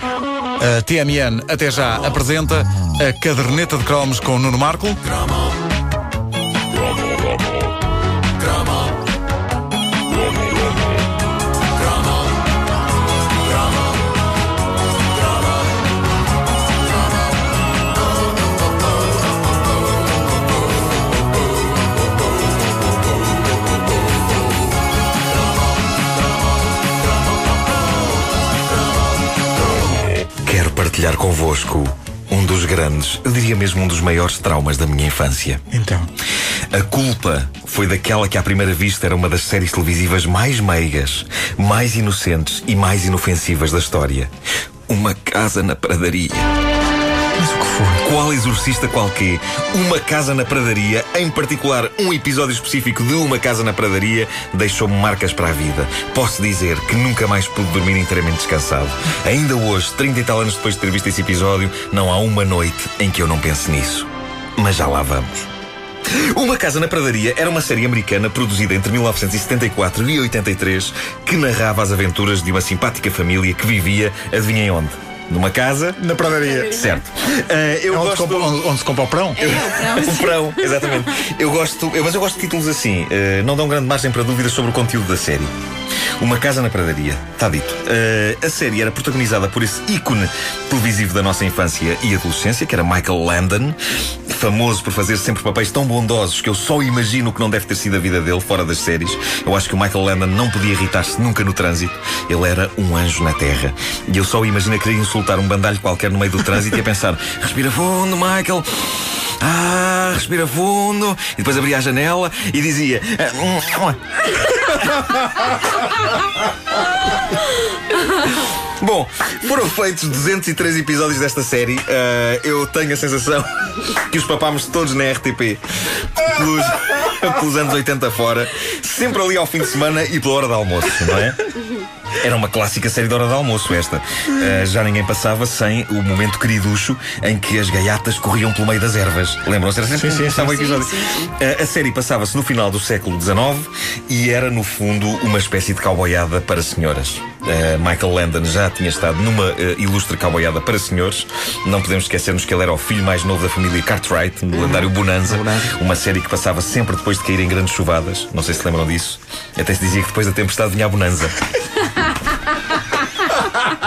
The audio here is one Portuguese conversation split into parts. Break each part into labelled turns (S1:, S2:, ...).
S1: A TMN até já apresenta a caderneta de cromos com Nuno Marco.
S2: Partilhar convosco um dos grandes, eu diria mesmo um dos maiores traumas da minha infância.
S1: Então.
S2: A culpa foi daquela que à primeira vista era uma das séries televisivas mais meigas, mais inocentes e mais inofensivas da história. Uma casa na pradaria.
S1: Mas o que foi?
S2: Qual exorcista qualquer, uma casa na pradaria, em particular um episódio específico de uma casa na pradaria, deixou-me marcas para a vida. Posso dizer que nunca mais pude dormir inteiramente descansado. Ainda hoje, 30 e tal anos depois de ter visto esse episódio, não há uma noite em que eu não pense nisso. Mas já lá vamos. Uma Casa na Pradaria era uma série americana produzida entre 1974 e 83 que narrava as aventuras de uma simpática família que vivia, adivinhem onde? Numa casa
S1: Na pradaria.
S2: Certo. Ah, eu
S1: É onde,
S2: gosto...
S1: se compra, onde, onde se compra o prão?
S2: O Prão, exatamente. Eu gosto, eu- mas eu gosto de títulos assim. eh, não dão grande margem para dúvidas sobre o conteúdo da série. Uma Casa na Pradaria, está dito. Eh, a série era protagonizada por esse ícone televisivo da nossa infância e adolescência, que era Michael Landon, famoso por fazer sempre papéis tão bondosos que eu só imagino que não deve ter sido a vida dele fora das séries. Eu acho que o Michael Landon não podia irritar-se nunca no trânsito. Ele era um anjo na terra. E eu só imagino a querer insultar um bandalho qualquer no meio do trânsito e a pensar: respira fundo, Michael. Ah, respira fundo. E depois abria a janela e dizia. "Ah, Bom, foram feitos 203 episódios desta série. Ah, eu tenho a sensação que os papámos todos na RTP pelos, pelos anos 80 fora, sempre ali ao fim de semana e pela hora de almoço, não é? Era uma clássica série de hora de almoço esta. Ah, já ninguém passava sem o momento queriducho em que as gaiatas corriam pelo meio das ervas. Lembram-se? Era sempre
S1: Sim, sim,
S3: sim.
S2: episódio.
S3: Sim, sim,
S2: Ah, a série passava-se no final do século XIX e era, no fundo, uma espécie de cowboyada para senhoras. Ah, Michael Landon já tinha estado numa ilustre cowboyada para senhores. Não podemos esquecermos que ele era o filho mais novo da família Cartwright, no lendário Bonanza,
S1: Bonanza.
S2: uma série que passava sempre depois de cair em grandes chuvadas. Não sei se lembram disso. Até se dizia que depois da tempestade vinha a Bonanza.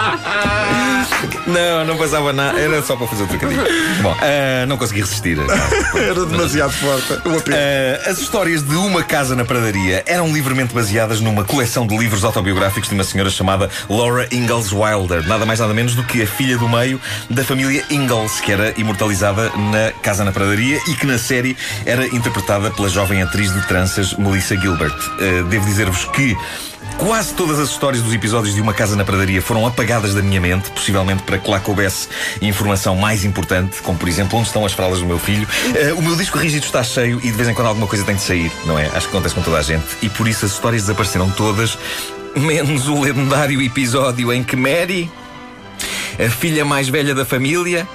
S2: Não, não passava nada, era só para fazer o trocadilho. Bom, ah, não consegui resistir.
S1: Era demasiado forte.
S2: Uh, as histórias de Uma Casa na Pradaria eram livremente baseadas numa coleção de livros autobiográficos de uma senhora chamada Laura Ingalls Wilder, nada mais nada menos do que a filha do meio da família Ingalls, que era imortalizada na Casa na Pradaria e que na série era interpretada pela jovem atriz de tranças Melissa Gilbert. Uh, devo dizer-vos que Quase todas as histórias dos episódios de Uma Casa na Pradaria foram apagadas da minha mente, possivelmente para que lá coubesse informação mais importante, como por exemplo onde estão as fraldas do meu filho. Eh, o meu disco rígido está cheio e de vez em quando alguma coisa tem de sair, não é? Acho que acontece com toda a gente. E por isso as histórias desapareceram todas, menos o lendário episódio em que Mary, a filha mais velha da família,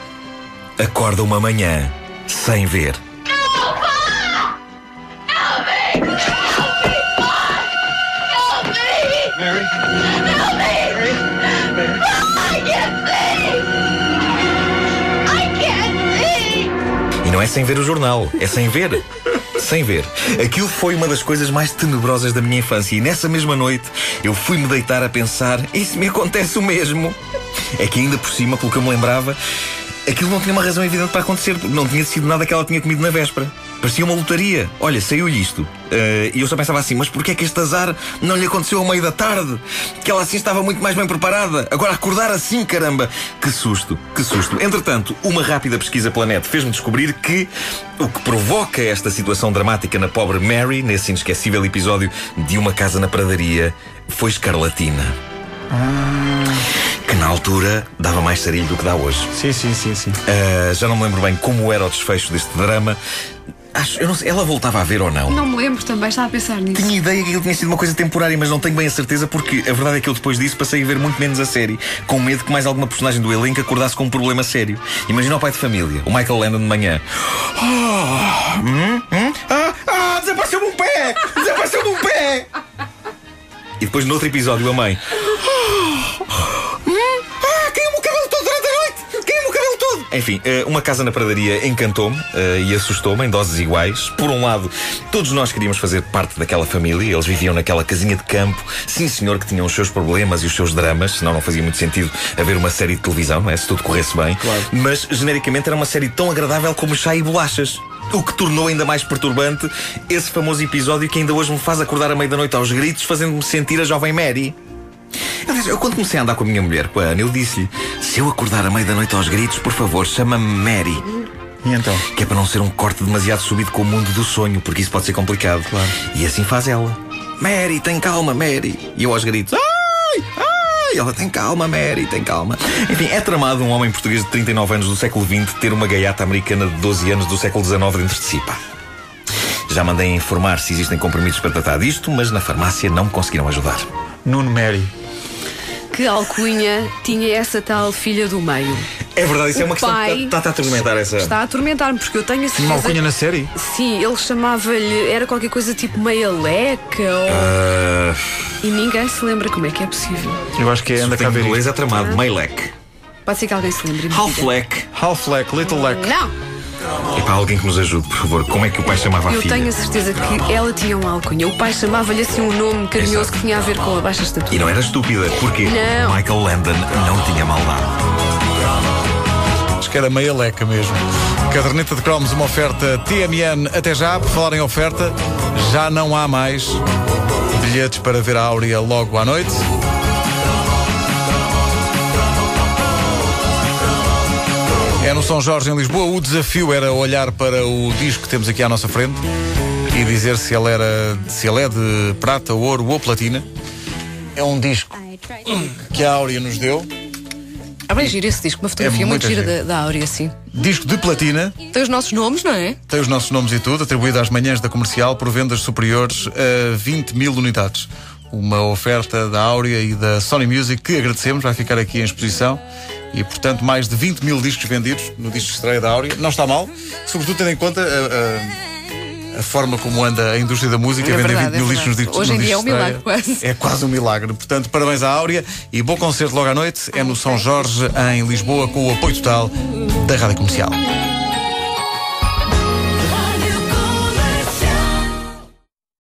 S2: acorda uma manhã sem ver. E não é sem ver o jornal, é sem ver. Sem ver. Aquilo foi uma das coisas mais tenebrosas da minha infância. E nessa mesma noite eu fui-me deitar a pensar: isso me acontece o mesmo. É que ainda por cima, pelo que eu me lembrava, aquilo não tinha uma razão evidente para acontecer, porque não tinha sido nada que ela tinha comido na véspera. Parecia uma lotaria. Olha, saiu-lhe isto. Eh, e eu só pensava assim, mas porquê é que este azar não lhe aconteceu ao meio da tarde? Que ela assim estava muito mais bem preparada. Agora acordar assim, caramba! Que susto, que susto. Entretanto, uma rápida pesquisa pela net fez-me descobrir que o que provoca esta situação dramática na pobre Mary, nesse inesquecível episódio de Uma Casa na Pradaria, foi escarlatina. Que na altura dava mais sarilho do que dá hoje.
S1: Sim, sim, sim, sim.
S2: Uh, já não me lembro bem como era o desfecho deste drama. Acho, eu não sei, ela voltava a ver ou não.
S3: Não me lembro também, estava a pensar nisso.
S2: Tinha ideia que aquilo tinha sido uma coisa temporária, mas não tenho bem a certeza porque a verdade é que eu depois disso passei a ver muito menos a série, com medo que mais alguma personagem do elenco acordasse com um problema sério. Imagina o pai de família, o Michael Landon de manhã. Ah, hum, hum, ah, ah, desapareceu-me um pé! Desapareceu-me um pé! E depois, no outro episódio, a mãe. Enfim, eh, uma casa na pradaria encantou-me eh, e assustou-me em doses iguais. Por um lado, todos nós queríamos fazer parte daquela família. Eles viviam naquela casinha de campo. Sim, senhor, que tinham os seus problemas e os seus dramas, senão não fazia muito sentido haver uma série de televisão, não é? Se tudo corresse bem.
S1: Claro.
S2: Mas, genericamente, era uma série tão agradável como chá e bolachas. O que tornou ainda mais perturbante esse famoso episódio que ainda hoje me faz acordar à meia da noite aos gritos, fazendo-me sentir a jovem Mary. Aliás, eu quando comecei a andar com a minha mulher, com a Ana, eu disse-lhe: se eu acordar à meia da noite aos gritos, por favor, chama-me Mary.
S1: E então?
S2: Que é para não ser um corte demasiado subido com o mundo do sonho, porque isso pode ser complicado.
S1: Claro.
S2: E assim faz ela. Mary, tem calma, Mary. E eu aos gritos: ai, ai. Ela tem calma, Mary, tem calma. Enfim, é tramado um homem português de 39 anos do século XX ter uma gaiata americana de 12 anos do século XIX dentro de si, pá. Já mandei informar se existem comprimidos para tratar disto, mas na farmácia não me conseguiram ajudar.
S1: Nuno Mary.
S3: Que alcunha tinha essa tal filha do meio?
S2: É verdade, isso é
S3: O
S2: uma questão que está, está a atormentar essa.
S3: Está a atormentar-me, porque eu tenho a
S1: Tinha uma alcunha
S3: certeza.
S1: na série?
S3: Sim, ele chamava-lhe. Era qualquer coisa tipo meia leca ou.
S2: Ah,
S3: E ninguém se lembra como é que é possível.
S1: Eu acho que é anda cá a ver
S2: inglês é tramado. Meilek.
S3: Pode ser que alguém se lembre. e me diga.
S2: Half-Lek.
S1: Half Leck, Little Leck.
S3: Não!
S2: E para alguém que nos ajude, por favor, como é que o pai chamava a
S3: Eu
S2: filha?
S3: tenho a certeza que ela tinha uma alcunha. O pai chamava-lhe assim um nome carinhoso
S2: Exato.
S3: que tinha a ver com a baixa
S2: E
S3: estatura.
S2: não era estúpida, porque
S3: Não.
S2: Michael Landon não tinha maldade.
S1: Acho que era meia leca mesmo. Caderneta de cromos, uma oferta TMN até já. Por falar em oferta, já não há mais bilhetes para ver a Áurea logo à noite. É no São Jorge, em Lisboa. O desafio era olhar para o disco que temos aqui à nossa frente e dizer se ele, era, se ele é de prata, ouro ou platina. É um disco que a Áurea nos deu.
S3: Ah, bem giro esse disco, uma fotografia
S1: É
S3: muito
S1: muito
S3: gira da, da Áurea, assim.
S1: Disco de platina.
S3: Tem os nossos nomes, não é?
S1: Tem os nossos nomes e tudo, atribuído às manhãs da comercial por vendas superiores a 20 mil unidades. Uma oferta da Áurea e da Sony Music que agradecemos, vai ficar aqui em exposição. E, portanto, mais de 20 mil discos vendidos no disco de estreia da Áurea. Não está mal, sobretudo tendo em conta a, a- a forma como anda a indústria da música,
S3: É
S1: vender
S3: verdade,
S1: 20 mil
S3: é
S1: discos nos
S3: verdade.
S1: discos
S3: Hoje em
S1: no
S3: dia
S1: disco
S3: é um
S1: de
S3: milagre, quase.
S1: É quase um milagre. Portanto, parabéns à Áurea e bom concerto logo à noite. É no São Jorge, em Lisboa, com o apoio total da Rádio Comercial.